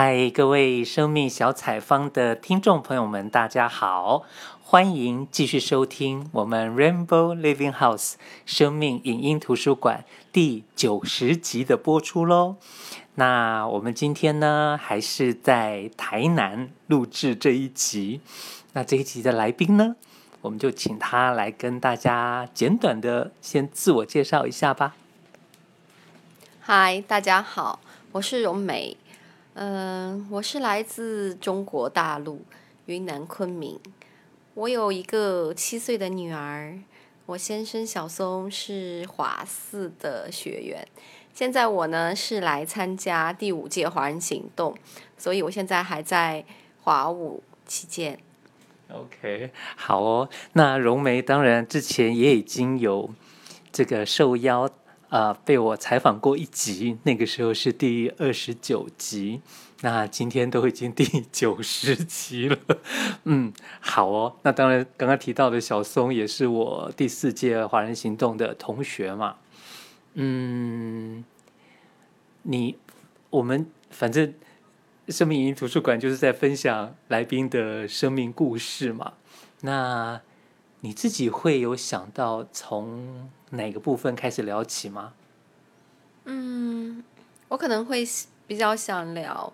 嗨，各位生命小采访的听众朋友们，大家好，欢迎继续收听我们 Rainbow Living House 生命影音图书馆第九十集的播出喽。那我们今天呢，还是在台南录制这一集。那这一集的来宾呢，我们就请他来跟大家简短的先自我介绍一下吧。嗨，大家好，我是荣美。嗯，我是来自中国大陆云南昆明。我有一个七岁的女儿。我先生小松是华四的学员。现在我呢是来参加第五届华人行动，所以我现在还在华五期间。OK，好哦。那荣梅当然之前也已经有这个受邀、呃，被我采访过一集，那个时候是第二十九集。那今天都已经第九十集了，嗯，好哦。那当然，刚刚提到的小松也是我第四届华人行动的同学嘛。嗯，你我们反正生命影音图书馆就是在分享来宾的生命故事嘛。那你自己会有想到从哪个部分开始聊起吗？嗯，我可能会比较想聊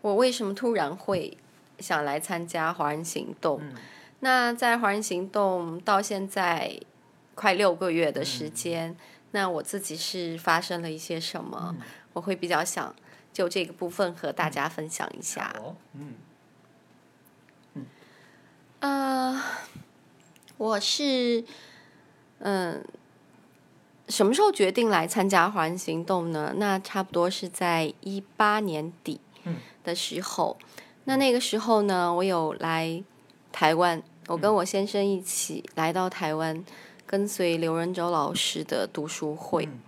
我为什么突然会想来参加华人行动。嗯。那在华人行动到现在快六个月的时间。嗯那我自己是发生了一些什么？嗯、我会比较想就这个部分和大家分享一下。嗯，嗯，呃，我是嗯，什么时候决定来参加华人行动呢？那差不多是在一八年底的时候。嗯、那那个时候呢，我有来台湾，我跟我先生一起来到台湾。跟随刘仁洲老师的读书会，嗯、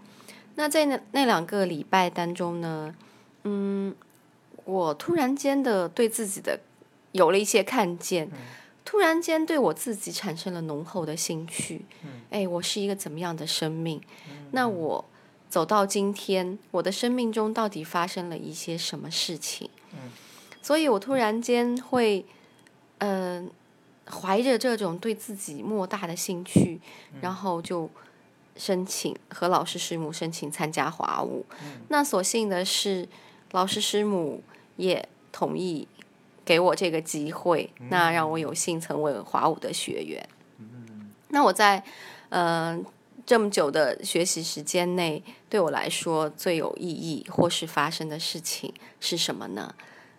那在那那两个礼拜当中呢，嗯，我突然间的对自己的有了一些看见，嗯、突然间对我自己产生了浓厚的兴趣。嗯、哎，我是一个怎么样的生命？嗯、那我走到今天，我的生命中到底发生了一些什么事情？嗯、所以我突然间会，嗯、呃。怀着这种对自己莫大的兴趣，然后就申请和老师师母申请参加华舞。嗯、那所幸的是，老师师母也同意给我这个机会，嗯、那让我有幸成为华五的学员。嗯、那我在嗯、呃、这么久的学习时间内，对我来说最有意义或是发生的事情是什么呢？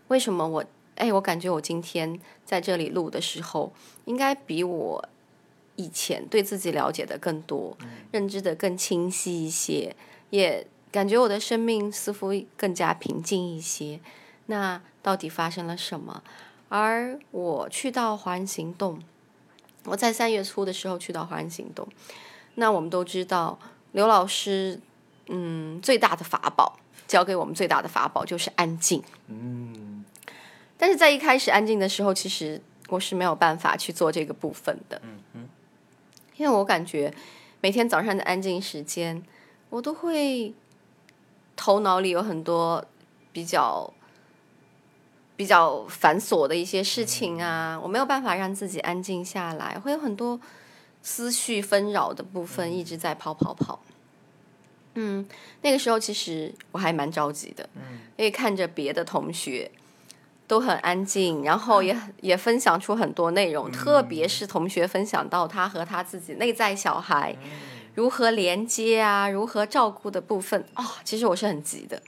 为什么我？哎，我感觉我今天在这里录的时候，应该比我以前对自己了解的更多，嗯、认知的更清晰一些，也感觉我的生命似乎更加平静一些。那到底发生了什么？而我去到华人行动，我在三月初的时候去到华人行动。那我们都知道，刘老师，嗯，最大的法宝，教给我们最大的法宝就是安静。嗯。但是在一开始安静的时候，其实我是没有办法去做这个部分的。嗯嗯，因为我感觉每天早上的安静时间，我都会头脑里有很多比较比较繁琐的一些事情啊，我没有办法让自己安静下来，会有很多思绪纷扰的部分一直在跑跑跑。嗯，那个时候其实我还蛮着急的，因为看着别的同学。都很安静，然后也也分享出很多内容，特别是同学分享到他和他自己内在小孩如何连接啊，如何照顾的部分啊，哦，其实我是很急的，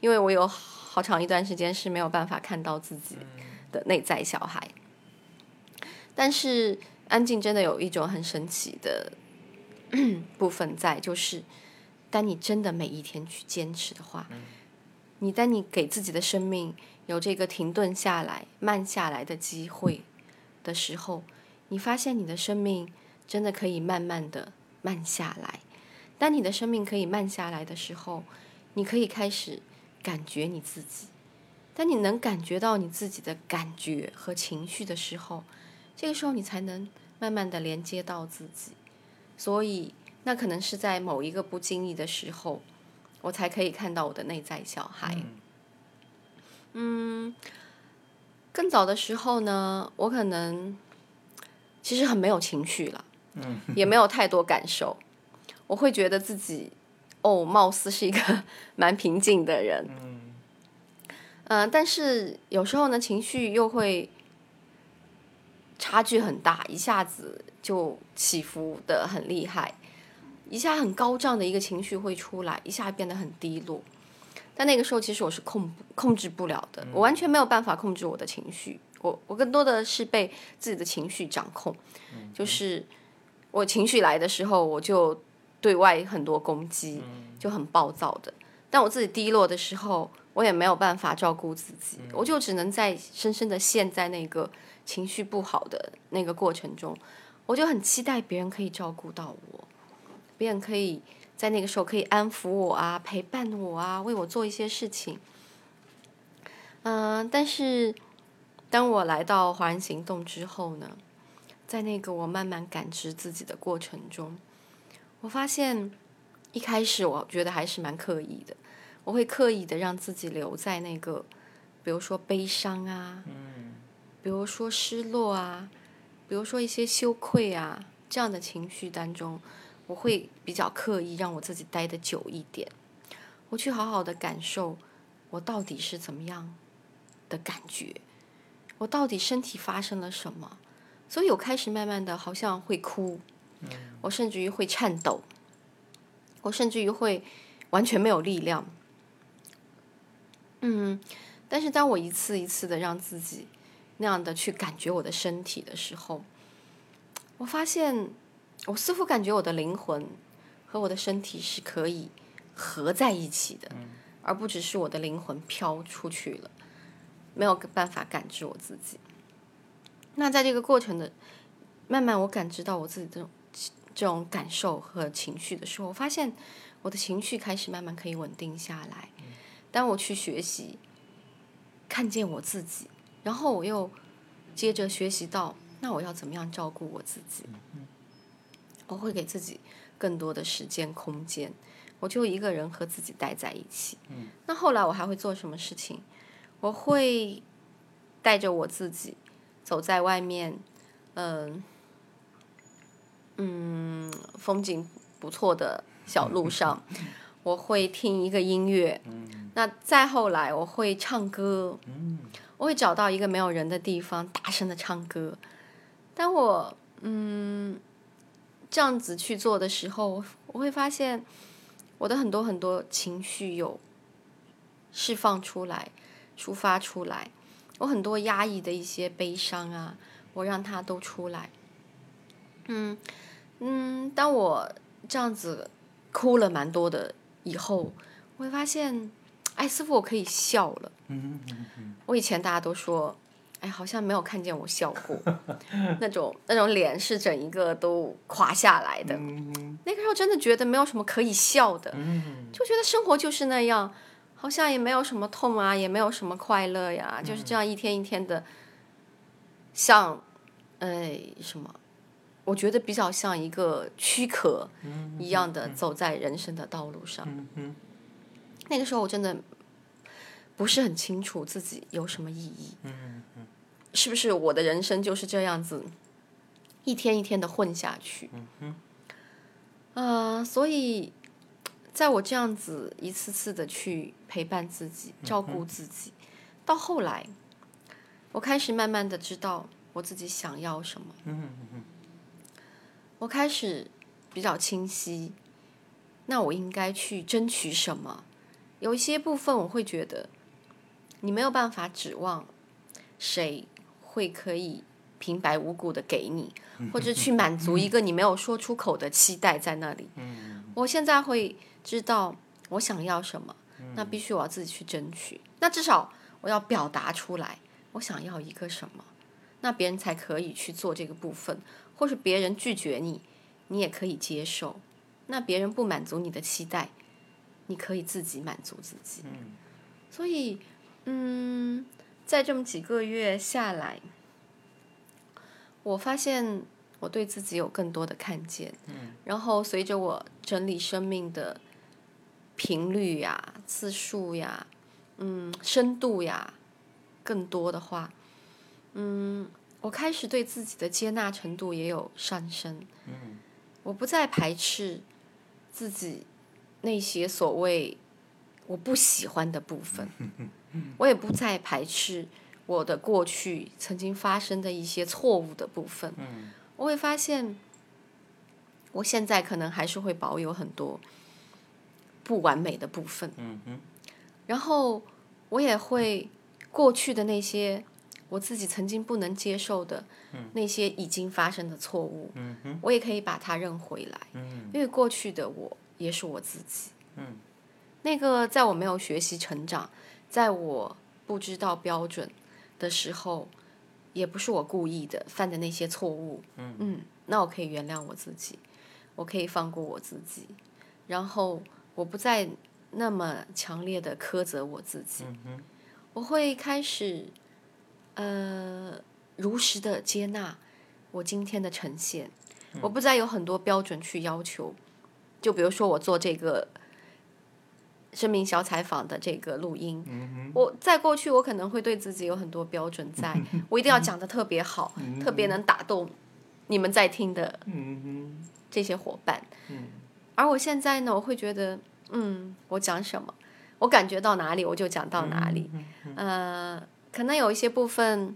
因为我有好长一段时间是没有办法看到自己的内在小孩。但是安静真的有一种很神奇的 部分在，就是当你真的每一天去坚持的话，你当你给自己的生命。有这个停顿下来、慢下来的机会的时候，你发现你的生命真的可以慢慢的慢下来。当你的生命可以慢下来的时候，你可以开始感觉你自己。当你能感觉到你自己的感觉和情绪的时候，这个时候你才能慢慢的连接到自己。所以，那可能是在某一个不经意的时候，我才可以看到我的内在小孩。嗯，更早的时候呢，我可能其实很没有情绪了，嗯，也没有太多感受，我会觉得自己哦，貌似是一个 蛮平静的人，嗯，呃，但是有时候呢，情绪又会差距很大，一下子就起伏的很厉害。一下很高涨的一个情绪会出来，一下变得很低落。但那个时候其实我是控控制不了的，我完全没有办法控制我的情绪。我我更多的是被自己的情绪掌控，就是我情绪来的时候，我就对外很多攻击，就很暴躁的。但我自己低落的时候，我也没有办法照顾自己，我就只能在深深的陷在那个情绪不好的那个过程中，我就很期待别人可以照顾到我。别人可以在那个时候可以安抚我啊，陪伴我啊，为我做一些事情。嗯、呃，但是当我来到华人行动之后呢，在那个我慢慢感知自己的过程中，我发现一开始我觉得还是蛮刻意的，我会刻意的让自己留在那个，比如说悲伤啊，比如说失落啊，比如说一些羞愧啊这样的情绪当中。我会比较刻意让我自己待的久一点，我去好好的感受我到底是怎么样的感觉，我到底身体发生了什么，所以我开始慢慢的好像会哭，我甚至于会颤抖，我甚至于会完全没有力量，嗯，但是当我一次一次的让自己那样的去感觉我的身体的时候，我发现。我似乎感觉我的灵魂和我的身体是可以合在一起的，而不只是我的灵魂飘出去了，没有办法感知我自己。那在这个过程的慢慢，我感知到我自己这种这种感受和情绪的时候，我发现我的情绪开始慢慢可以稳定下来。当我去学习看见我自己，然后我又接着学习到，那我要怎么样照顾我自己？我会给自己更多的时间空间，我就一个人和自己待在一起。那后来我还会做什么事情？我会带着我自己走在外面，嗯嗯，风景不错的小路上，我会听一个音乐。那再后来，我会唱歌。我会找到一个没有人的地方，大声的唱歌。当我嗯。这样子去做的时候，我会发现我的很多很多情绪有释放出来、抒发出来。我很多压抑的一些悲伤啊，我让它都出来。嗯嗯，当我这样子哭了蛮多的以后，我会发现，哎，似乎我可以笑了。我以前大家都说。哎，好像没有看见我笑过，那种那种脸是整一个都垮下来的。那个时候真的觉得没有什么可以笑的，就觉得生活就是那样，好像也没有什么痛啊，也没有什么快乐呀，就是这样一天一天的，像，哎，什么？我觉得比较像一个躯壳一样的走在人生的道路上。那个时候我真的不是很清楚自己有什么意义。是不是我的人生就是这样子，一天一天的混下去？嗯呃，所以，在我这样子一次次的去陪伴自己、照顾自己，到后来，我开始慢慢的知道我自己想要什么。我开始比较清晰，那我应该去争取什么？有一些部分我会觉得，你没有办法指望谁。会可以平白无故的给你，或者去满足一个你没有说出口的期待在那里。我现在会知道我想要什么，那必须我要自己去争取。那至少我要表达出来，我想要一个什么，那别人才可以去做这个部分。或是别人拒绝你，你也可以接受。那别人不满足你的期待，你可以自己满足自己。所以，嗯。在这么几个月下来，我发现我对自己有更多的看见。嗯。然后随着我整理生命的频率呀、次数呀、嗯、深度呀，更多的话，嗯，我开始对自己的接纳程度也有上升。嗯，我不再排斥自己那些所谓我不喜欢的部分，我也不再排斥我的过去曾经发生的一些错误的部分。我会发现，我现在可能还是会保有很多不完美的部分。然后我也会过去的那些我自己曾经不能接受的那些已经发生的错误，我也可以把它认回来。因为过去的我也是我自己。那个在我没有学习成长，在我不知道标准的时候，也不是我故意的犯的那些错误。嗯，那我可以原谅我自己，我可以放过我自己，然后我不再那么强烈的苛责我自己。我会开始呃如实的接纳我今天的呈现，我不再有很多标准去要求。就比如说我做这个。生命小采访的这个录音，我在过去我可能会对自己有很多标准在，在 我一定要讲的特别好，特别能打动你们在听的这些伙伴。而我现在呢，我会觉得，嗯，我讲什么，我感觉到哪里我就讲到哪里。呃，可能有一些部分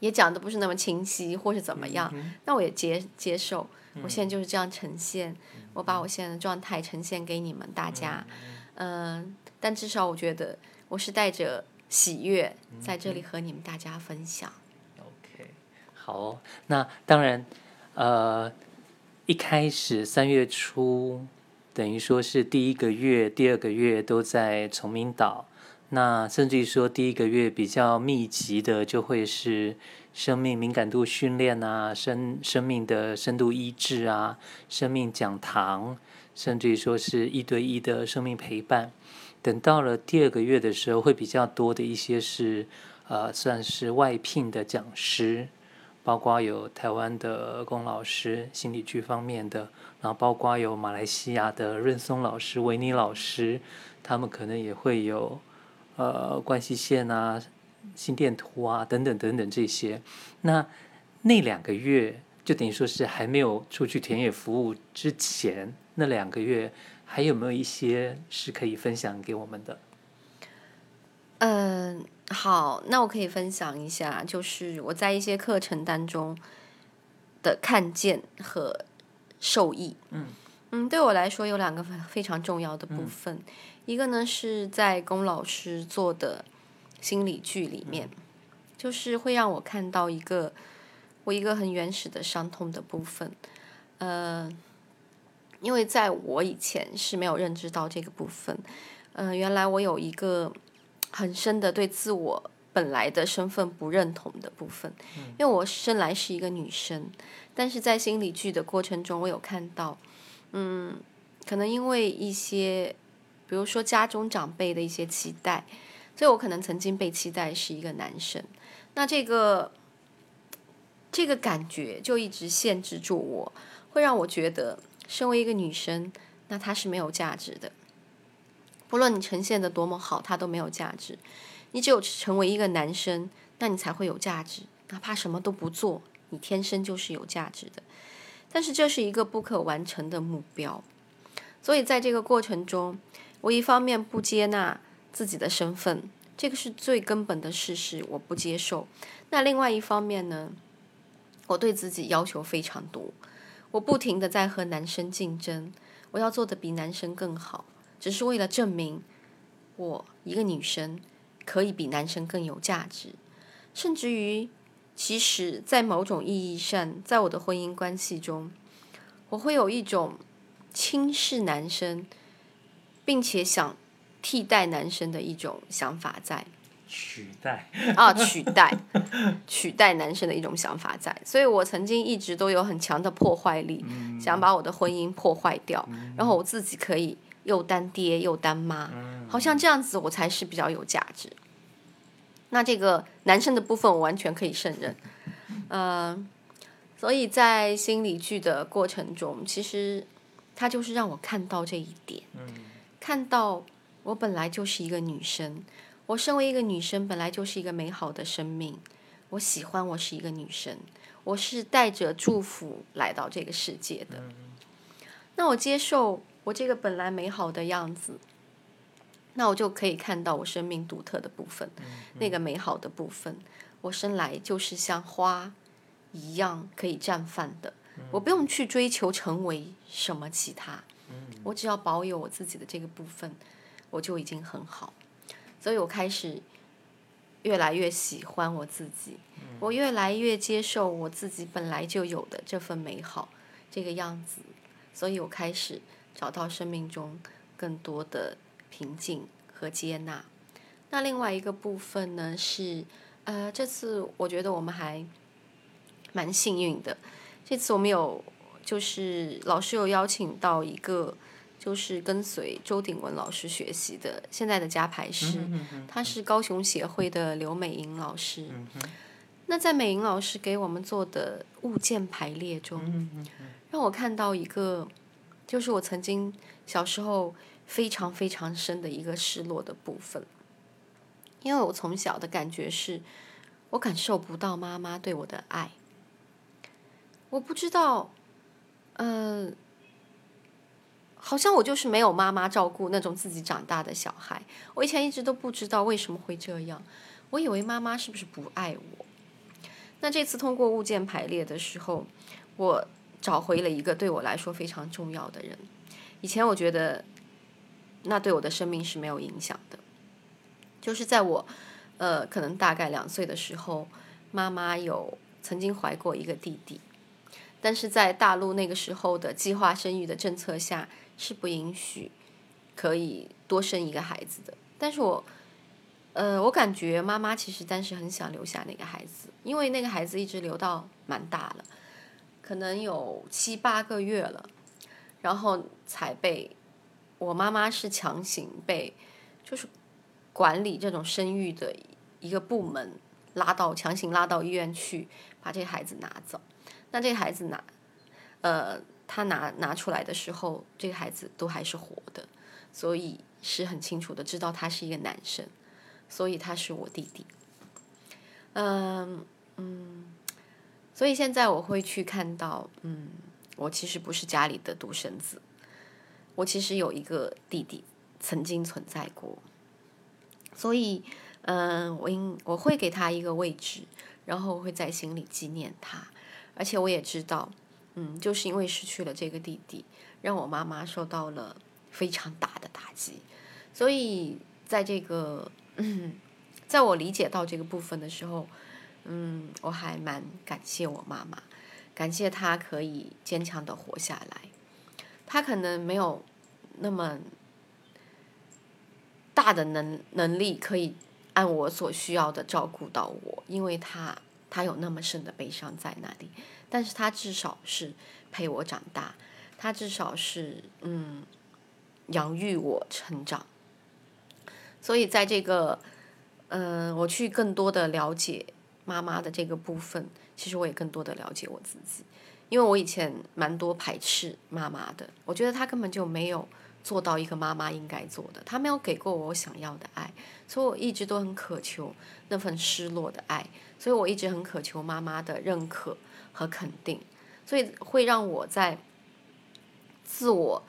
也讲的不是那么清晰，或是怎么样，那我也接接受。我现在就是这样呈现，我把我现在的状态呈现给你们大家。嗯、呃，但至少我觉得我是带着喜悦在这里和你们大家分享。OK，好哦，那当然，呃，一开始三月初，等于说是第一个月、第二个月都在崇明岛，那甚至于说第一个月比较密集的就会是生命敏感度训练啊，生生命的深度医治啊，生命讲堂。甚至于说是一对一的生命陪伴，等到了第二个月的时候，会比较多的一些是，呃，算是外聘的讲师，包括有台湾的龚老师，心理剧方面的，然后包括有马来西亚的润松老师、维尼老师，他们可能也会有，呃，关系线啊、心电图啊等等等等这些。那那两个月就等于说是还没有出去田野服务之前。那两个月还有没有一些是可以分享给我们的？嗯，好，那我可以分享一下，就是我在一些课程当中的看见和受益。嗯嗯，对我来说有两个非常重要的部分，嗯、一个呢是在龚老师做的心理剧里面，嗯、就是会让我看到一个我一个很原始的伤痛的部分，呃。因为在我以前是没有认知到这个部分，嗯、呃，原来我有一个很深的对自我本来的身份不认同的部分，因为我生来是一个女生，但是在心理剧的过程中，我有看到，嗯，可能因为一些，比如说家中长辈的一些期待，所以我可能曾经被期待是一个男生，那这个这个感觉就一直限制住我，会让我觉得。身为一个女生，那她是没有价值的。不论你呈现的多么好，她都没有价值。你只有成为一个男生，那你才会有价值。哪怕什么都不做，你天生就是有价值的。但是这是一个不可完成的目标。所以在这个过程中，我一方面不接纳自己的身份，这个是最根本的事实，我不接受。那另外一方面呢，我对自己要求非常多。我不停地在和男生竞争，我要做得比男生更好，只是为了证明我一个女生可以比男生更有价值。甚至于，其实，在某种意义上，在我的婚姻关系中，我会有一种轻视男生，并且想替代男生的一种想法在。取代 啊，取代取代男生的一种想法在，所以我曾经一直都有很强的破坏力，嗯、想把我的婚姻破坏掉，嗯、然后我自己可以又当爹又当妈，嗯、好像这样子我才是比较有价值。那这个男生的部分我完全可以胜任，嗯、呃，所以在心理剧的过程中，其实他就是让我看到这一点，嗯、看到我本来就是一个女生。我身为一个女生，本来就是一个美好的生命。我喜欢我是一个女生，我是带着祝福来到这个世界的。那我接受我这个本来美好的样子，那我就可以看到我生命独特的部分，那个美好的部分。我生来就是像花一样可以绽放的，我不用去追求成为什么其他，我只要保有我自己的这个部分，我就已经很好。所以我开始越来越喜欢我自己，我越来越接受我自己本来就有的这份美好这个样子，所以我开始找到生命中更多的平静和接纳。那另外一个部分呢是。呃，这次我觉得我们还蛮幸运的。这次我们有，就是老师有邀请到一个，就是跟随周鼎文老师学习的现在的家排师，他是高雄协会的刘美莹老师。那在美莹老师给我们做的物件排列中，让我看到一个，就是我曾经小时候非常非常深的一个失落的部分。因为我从小的感觉是，我感受不到妈妈对我的爱。我不知道，嗯、呃，好像我就是没有妈妈照顾那种自己长大的小孩。我以前一直都不知道为什么会这样，我以为妈妈是不是不爱我？那这次通过物件排列的时候，我找回了一个对我来说非常重要的人。以前我觉得，那对我的生命是没有影响的。就是在我，呃，可能大概两岁的时候，妈妈有曾经怀过一个弟弟，但是在大陆那个时候的计划生育的政策下是不允许可以多生一个孩子的。但是我，呃，我感觉妈妈其实当时很想留下那个孩子，因为那个孩子一直留到蛮大了，可能有七八个月了，然后才被我妈妈是强行被，就是。管理这种生育的一个部门拉到强行拉到医院去，把这孩子拿走。那这孩子拿，呃，他拿拿出来的时候，这个孩子都还是活的，所以是很清楚的知道他是一个男生，所以他是我弟弟。嗯嗯，所以现在我会去看到，嗯，我其实不是家里的独生子，我其实有一个弟弟曾经存在过。所以，嗯、我应我会给他一个位置，然后会在心里纪念他。而且我也知道，嗯，就是因为失去了这个弟弟，让我妈妈受到了非常大的打击。所以，在这个，嗯，在我理解到这个部分的时候，嗯，我还蛮感谢我妈妈，感谢她可以坚强的活下来。他可能没有那么。大的能能力可以按我所需要的照顾到我，因为他他有那么深的悲伤在那里，但是他至少是陪我长大，他至少是嗯养育我成长，所以在这个嗯、我去更多的了解妈妈的这个部分，其实我也更多的了解我自己，因为我以前蛮多排斥妈妈的，我觉得她根本就没有。做到一个妈妈应该做的，她没有给过我想要的爱，所以我一直都很渴求那份失落的爱，所以我一直很渴求妈妈的认可和肯定，所以会让我在自我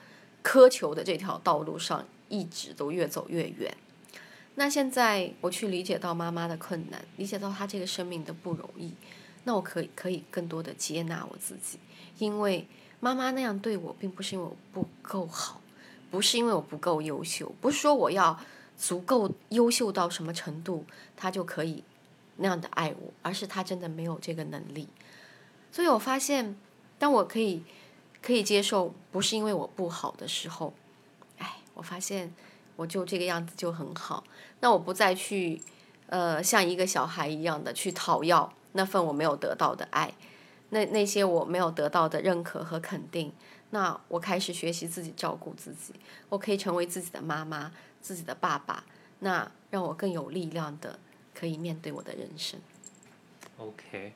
苛求的这条道路上一直都越走越远。那现在我去理解到妈妈的困难，理解到她这个生命的不容易，那我可以可以更多的接纳我自己，因为妈妈那样对我，并不是因为我不够好。不是因为我不够优秀，不是说我要足够优秀到什么程度，她就可以那样的爱我，而是她真的没有这个能力。所以我发现，当我可以可以接受，不是因为我不好的时候，哎，我发现我就这个样子就很好。那我不再去呃像一个小孩一样的去讨要那份我没有得到的爱，那那些我没有得到的认可和肯定。那我开始学习自己照顾自己，我可以成为自己的妈妈、自己的爸爸，那让我更有力量的可以面对我的人生。OK，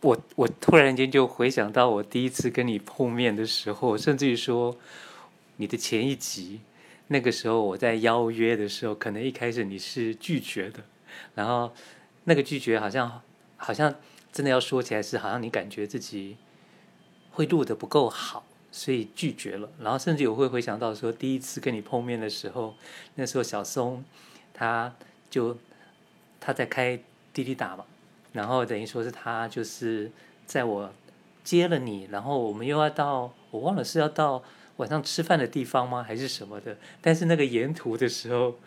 我我突然间就回想到我第一次跟你碰面的时候，甚至于说你的前一集那个时候我在邀约的时候，可能一开始你是拒绝的，然后那个拒绝好像好像真的要说起来是好像你感觉自己会录得不够好，所以拒绝了。然后甚至我会回想到说，第一次跟你碰面的时候，那时候小松他就他在开滴滴打嘛，然后等于说是他就是在我接了你，然后我们又要到我忘了是要到。晚上吃饭的地方吗？还是什么的？但是那个沿途的时候，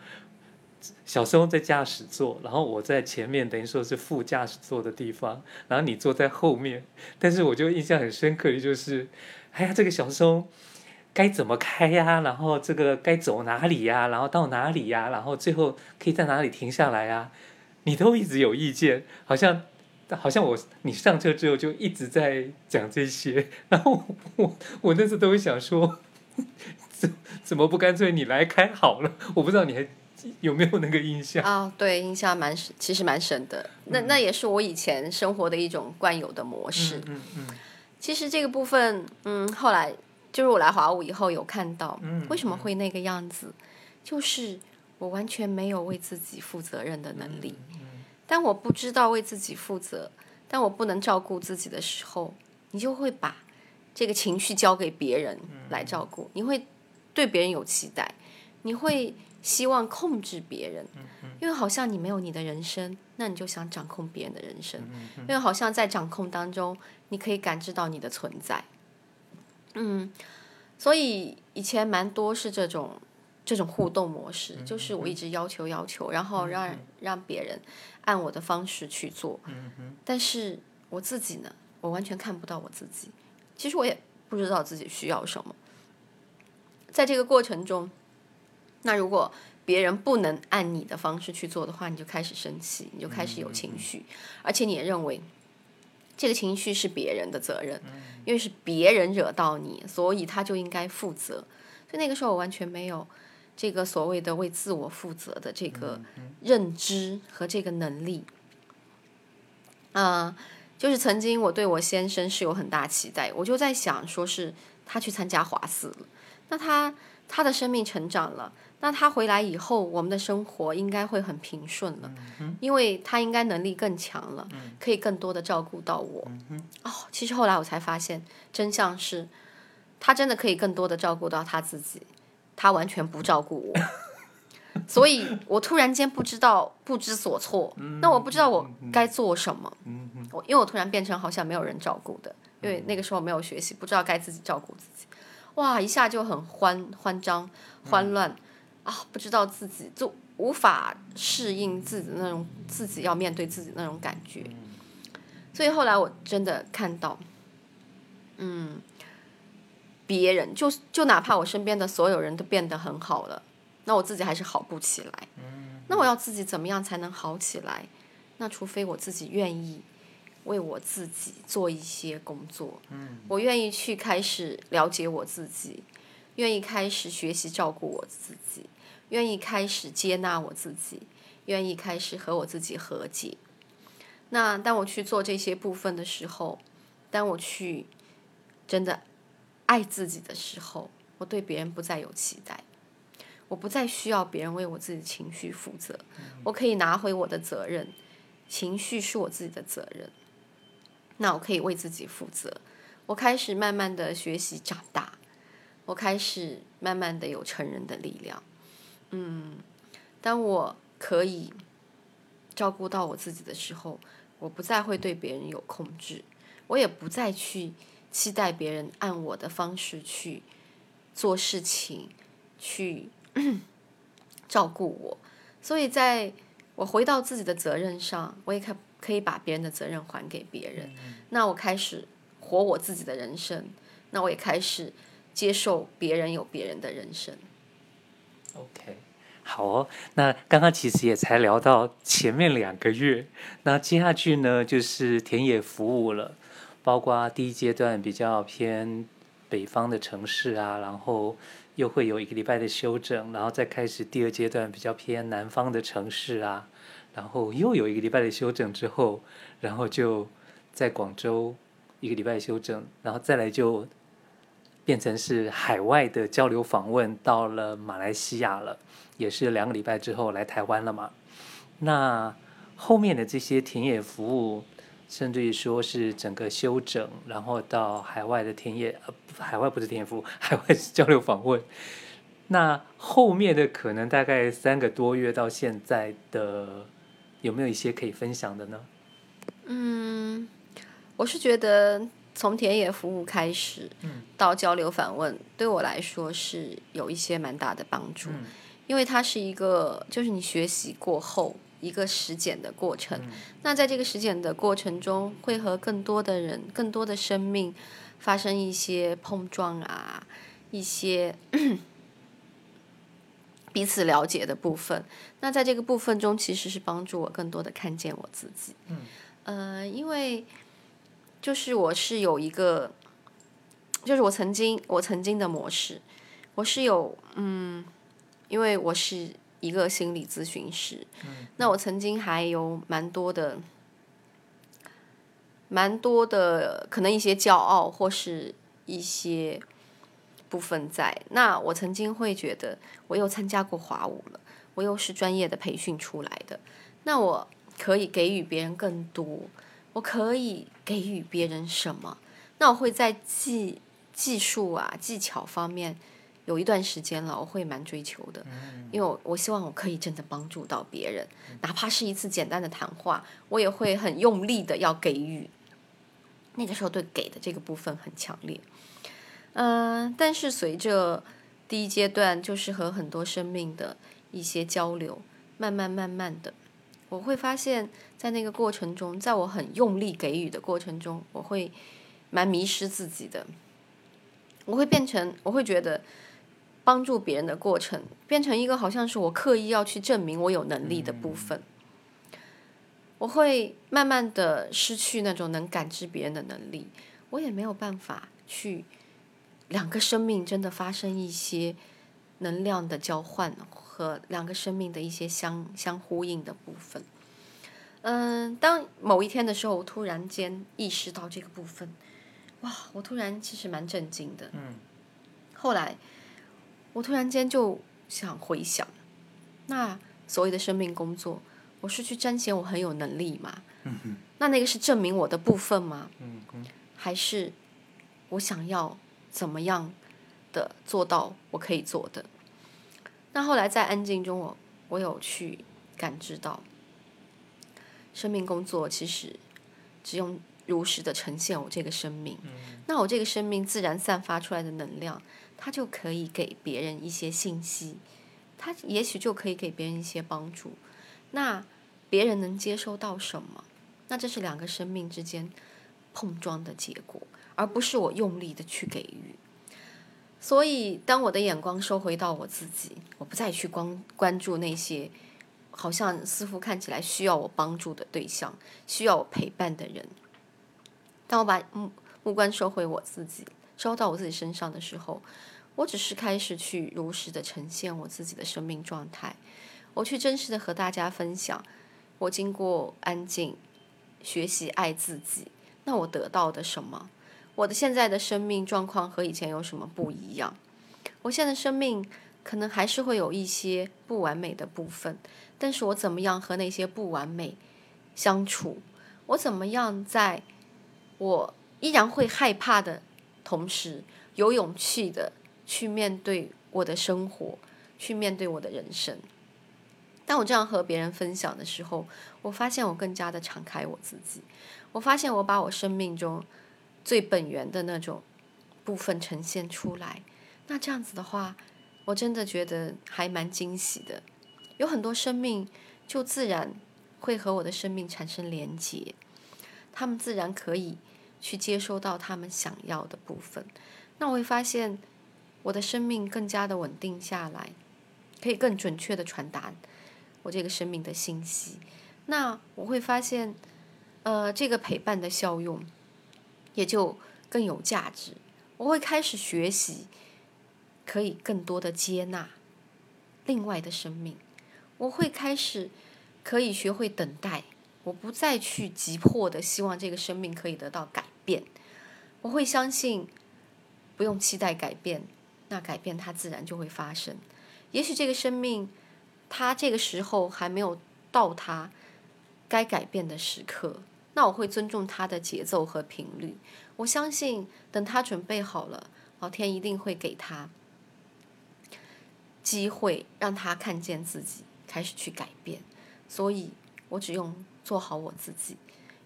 小松在驾驶座，然后我在前面，等于说是副驾驶座的地方，然后你坐在后面。但是我就印象很深刻的就是，哎呀，这个小松该怎么开呀？然后这个该走哪里呀？然后到哪里呀？然后最后可以在哪里停下来呀？你都一直有意见，好像。好像我你上车之后就一直在讲这些，然后我我那时都会想说，怎怎么不干脆你来开好了？我不知道你还 有没有那个印象啊？对，印象蛮深，其实蛮深的。那那也是我以前生活的一种惯有的模式。嗯嗯。其实这个部分，嗯，后来就是我来华五以后有看到，为什么会那个样子？就是我完全没有为自己负责任的能力。但我不知道为自己负责，但我不能照顾自己的时候，你就会把这个情绪交给别人来照顾。你会对别人有期待，你会希望控制别人，因为好像你没有你的人生，那你就想掌控别人的人生，因为好像在掌控当中，你可以感知到你的存在。嗯，所以以前蛮多是这种。这种互动模式，就是我一直要求要求，然后让让别人按我的方式去做。但是我自己呢，我完全看不到我自己。其实我也不知道自己需要什么。在这个过程中，那如果别人不能按你的方式去做的话，你就开始生气，你就开始有情绪，而且你也认为这个情绪是别人的责任，因为是别人惹到你，所以他就应该负责。所以那个时候我完全没有。这个所谓的为自我负责的这个认知和这个能力，啊、呃，就是曾经我对我先生是有很大期待，我就在想，说是他去参加华四了，那他他的生命成长了，那他回来以后，我们的生活应该会很平顺了，因为他应该能力更强了，可以更多的照顾到我。哦，其实后来我才发现，真相是，他真的可以更多的照顾到他自己。他完全不照顾我，所以我突然间不知道不知所措。那我不知道我该做什么。我因为我突然变成好像没有人照顾的，因为那个时候没有学习，不知道该自己照顾自己。哇，一下就很慌慌张、慌乱啊！不知道自己就无法适应自己的那种自己要面对自己那种感觉。所以后来我真的看到，嗯。别人就就哪怕我身边的所有人都变得很好了，那我自己还是好不起来。那我要自己怎么样才能好起来？那除非我自己愿意为我自己做一些工作。我愿意去开始了解我自己，愿意开始学习照顾我自己，愿意开始接纳我自己，愿意开始和我自己和解。那当我去做这些部分的时候，当我去真的。爱自己的时候，我对别人不再有期待，我不再需要别人为我自己情绪负责，我可以拿回我的责任，情绪是我自己的责任，那我可以为自己负责。我开始慢慢的学习长大，我开始慢慢的有成人的力量。嗯，当我可以照顾到我自己的时候，我不再会对别人有控制，我也不再去。期待别人按我的方式去做事情，去 照顾我，所以在我回到自己的责任上，我也可可以把别人的责任还给别人。那我开始活我自己的人生，那我也开始接受别人有别人的人生。OK，好哦。那刚刚其实也才聊到前面两个月，那接下去呢就是田野服务了。包括第一阶段比较偏北方的城市啊，然后又会有一个礼拜的休整，然后再开始第二阶段比较偏南方的城市啊，然后又有一个礼拜的休整之后，然后就在广州一个礼拜休整，然后再来就变成是海外的交流访问，到了马来西亚了，也是两个礼拜之后来台湾了嘛。那后面的这些田野服务，甚至于说是整个修整，然后到海外的田野，呃，海外不是田野服务，海外是交流访问。那后面的可能大概三个多月到现在的，有没有一些可以分享的呢？嗯，我是觉得从田野服务开始，到交流访问，对我来说是有一些蛮大的帮助，因为它是一个就是你学习过后一个实践的过程。那在这个实践的过程中，会和更多的人、更多的生命发生一些碰撞啊，一些。彼此了解的部分，那在这个部分中，其实是帮助我更多的看见我自己。嗯，呃，因为就是我是有一个，就是我曾经我曾经的模式，我是有嗯，因为我是一个心理咨询师，嗯，那我曾经还有蛮多的，蛮多的可能一些骄傲或是一些。部分在。那，我曾经会觉得，我又参加过华舞了，我又是专业的培训出来的，那我可以给予别人更多，我可以给予别人什么？那我会在技技术啊技巧方面有一段时间了，我会蛮追求的，因为我我希望我可以真的帮助到别人，哪怕是一次简单的谈话，我也会很用力的要给予。那个时候对给的这个部分很强烈。嗯、呃，但是随着第一阶段，就是和很多生命的一些交流，慢慢慢慢的，我会发现，在那个过程中，在我很用力给予的过程中，我会蛮迷失自己的。我会变成，我会觉得帮助别人的过程，变成一个好像是我刻意要去证明我有能力的部分。我会慢慢的失去那种能感知别人的能力，我也没有办法去。两个生命真的发生一些能量的交换和两个生命的一些相相呼应的部分。嗯，当某一天的时候，我突然间意识到这个部分，哇！我突然其实蛮震惊的。嗯。后来，我突然间就想回想，那所谓的生命工作，我是去彰显我很有能力吗？嗯哼。那那个是证明我的部分吗？嗯哼。还是我想要？怎么样的做到我可以做的？那后来在安静中我，我我有去感知到，生命工作其实只用如实的呈现我这个生命，那我这个生命自然散发出来的能量，它就可以给别人一些信息，它也许就可以给别人一些帮助。那别人能接收到什么？那这是两个生命之间碰撞的结果。而不是我用力的去给予，所以当我的眼光收回到我自己，我不再去光关注那些好像似乎看起来需要我帮助的对象，需要我陪伴的人。当我把目目光收回我自己，收到我自己身上的时候，我只是开始去如实的呈现我自己的生命状态，我去真实的和大家分享，我经过安静学习爱自己，那我得到的什么？我的现在的生命状况和以前有什么不一样？我现在生命可能还是会有一些不完美的部分，但是我怎么样和那些不完美相处？我怎么样在我依然会害怕的同时，有勇气的去面对我的生活，去面对我的人生？当我这样和别人分享的时候，我发现我更加的敞开我自己，我发现我把我生命中。最本源的那种部分呈现出来，那这样子的话，我真的觉得还蛮惊喜的。有很多生命就自然会和我的生命产生连结，他们自然可以去接收到他们想要的部分。那我会发现我的生命更加的稳定下来，可以更准确的传达我这个生命的信息。那我会发现，呃，这个陪伴的效用。也就更有价值。我会开始学习，可以更多的接纳另外的生命。我会开始可以学会等待，我不再去急迫的希望这个生命可以得到改变。我会相信不用期待改变，那改变它自然就会发生。也许这个生命，它这个时候还没有到它该改变的时刻，那我会尊重它的节奏和频率。我相信，等他准备好了，老天一定会给他机会，让他看见自己，开始去改变。所以，我只用做好我自己，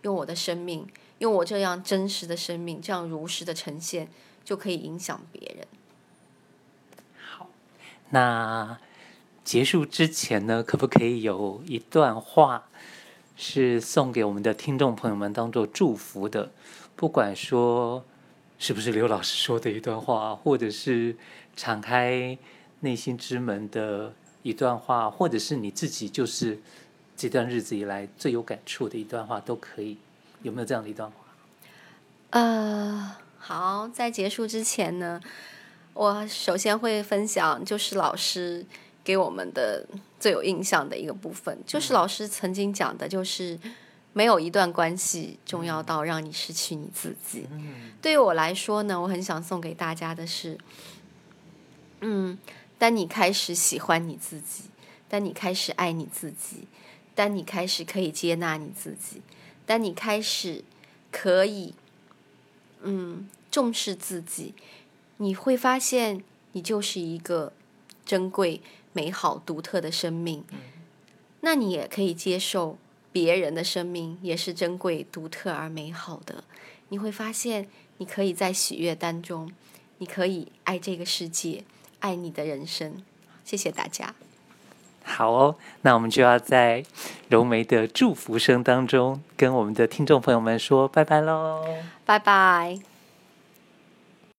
用我的生命，用我这样真实的生命，这样如实的呈现，就可以影响别人。好，那结束之前呢，可不可以有一段话是送给我们的听众朋友们，当做祝福的？不管说是不是刘老师说的一段话，或者是敞开内心之门的一段话，或者是你自己就是这段日子以来最有感触的一段话，都可以。有没有这样的一段话？呃，好，在结束之前呢，我首先会分享，就是老师给我们的最有印象的一个部分，就是老师曾经讲的，就是。没有一段关系重要到让你失去你自己。对于我来说呢，我很想送给大家的是，嗯，当你开始喜欢你自己，当你开始爱你自己，当你开始可以接纳你自己，当你开始可以，嗯，重视自己，你会发现你就是一个珍贵、美好、独特的生命。那你也可以接受。别人的生命也是珍贵、独特而美好的。你会发现，你可以在喜悦当中，你可以爱这个世界，爱你的人生。谢谢大家。好哦，那我们就要在柔梅的祝福声当中，跟我们的听众朋友们说拜拜喽！拜拜。